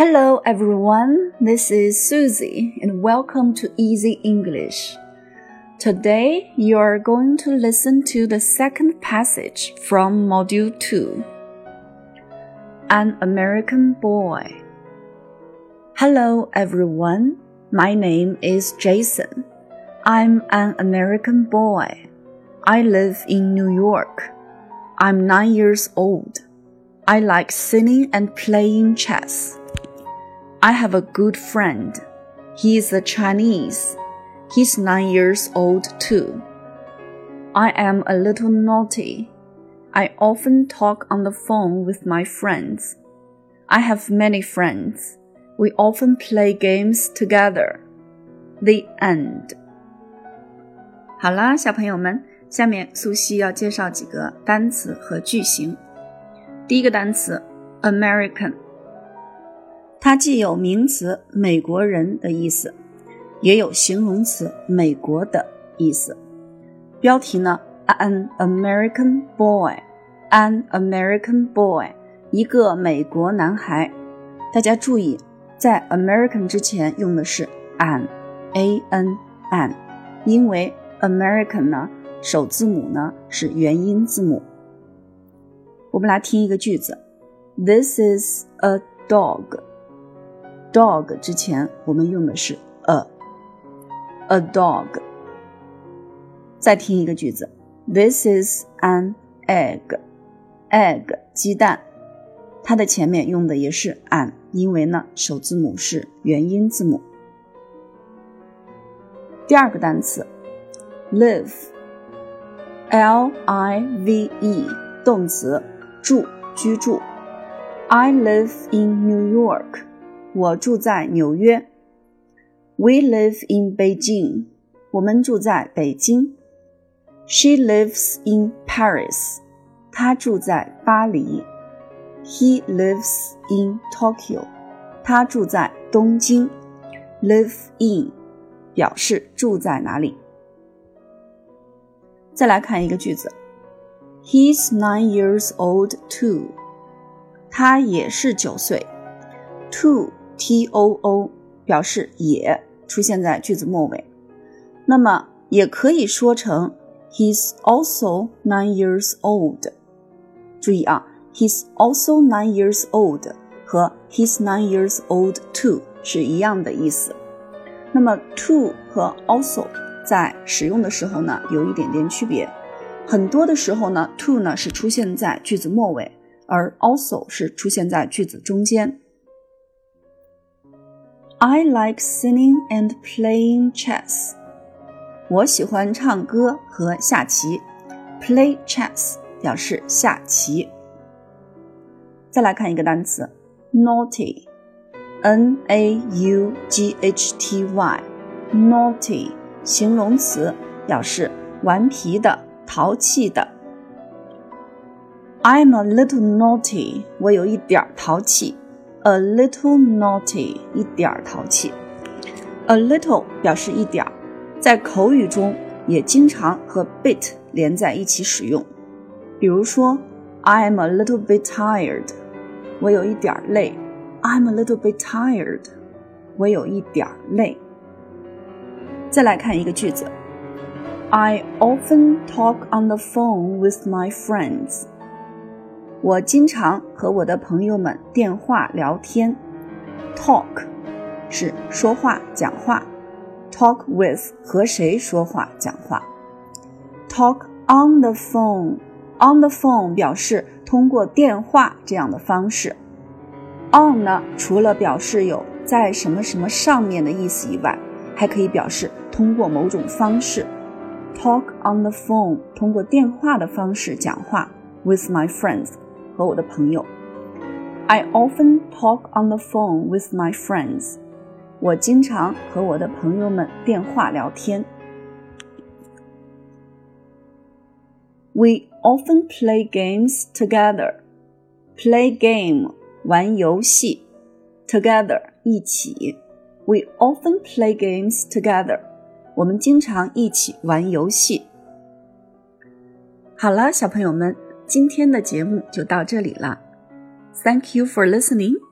Hello everyone, this is Susie and welcome to Easy English. Today you are going to listen to the second passage from Module 2. An American Boy. Hello everyone, my name is Jason. I'm an American boy. I live in New York. I'm nine years old. I like singing and playing chess. I have a good friend. He is a Chinese. He's nine years old too. I am a little naughty. I often talk on the phone with my friends. I have many friends. We often play games together. The end. 好啦，小朋友们，下面苏西要介绍几个单词和句型。第一个单词，American。 它既有名词“美国人”的意思，也有形容词“美国”的意思。标题呢？An American boy，An American boy，一个美国男孩。大家注意，在 American 之前用的是 an，a n an，因为 American 呢首字母呢是元音字母。我们来听一个句子：This is a dog。Dog 之前我们用的是 a，a dog。再听一个句子，This is an egg，egg 鸡蛋，它的前面用的也是 an，因为呢首字母是元音字母。第二个单词，live，l i v e 动词，住，居住。I live in New York。我住在纽约。We live in Beijing。我们住在北京。She lives in Paris。她住在巴黎。He lives in Tokyo。他住在东京。Live in 表示住在哪里。再来看一个句子，He's nine years old too。他也是九岁。Too t o o 表示也出现在句子末尾，那么也可以说成 He's also nine years old。注意啊，He's also nine years old 和 He's nine years old too 是一样的意思。那么 too 和 also 在使用的时候呢，有一点点区别。很多的时候呢，too 呢是出现在句子末尾，而 also 是出现在句子中间。I like singing and playing chess. 我喜欢唱歌和下棋。Play chess 表示下棋。再来看一个单词，naughty，n a u g h t y，naughty 形容词，表示顽皮的、淘气的。I'm a little naughty，我有一点淘气。 A little naughty，一点儿淘气。A little 表示一点儿，在口语中也经常和 bit 连在一起使用。比如说，I'm a little bit tired，我有一点儿累。I'm a little bit tired，我有一点儿累。再来看一个句子，I often talk on the phone with my friends。 我经常和我的朋友们电话聊天，talk 是说话讲话，talk with 和谁说话讲话，talk on the phone，on the phone 表示通过电话这样的方式，on 呢除了表示有在什么什么上面的意思以外，还可以表示通过某种方式，talk on the phone 通过电话的方式讲话，with my friends。和我的朋友。I often talk on the phone with my friends。我经常和我的朋友们电话聊天。We often play games together. Play game 玩游戏，together 一起。We often play games together. 我们经常一起玩游戏。好了，小朋友们。 今天的节目就到这里了，Thank you for listening。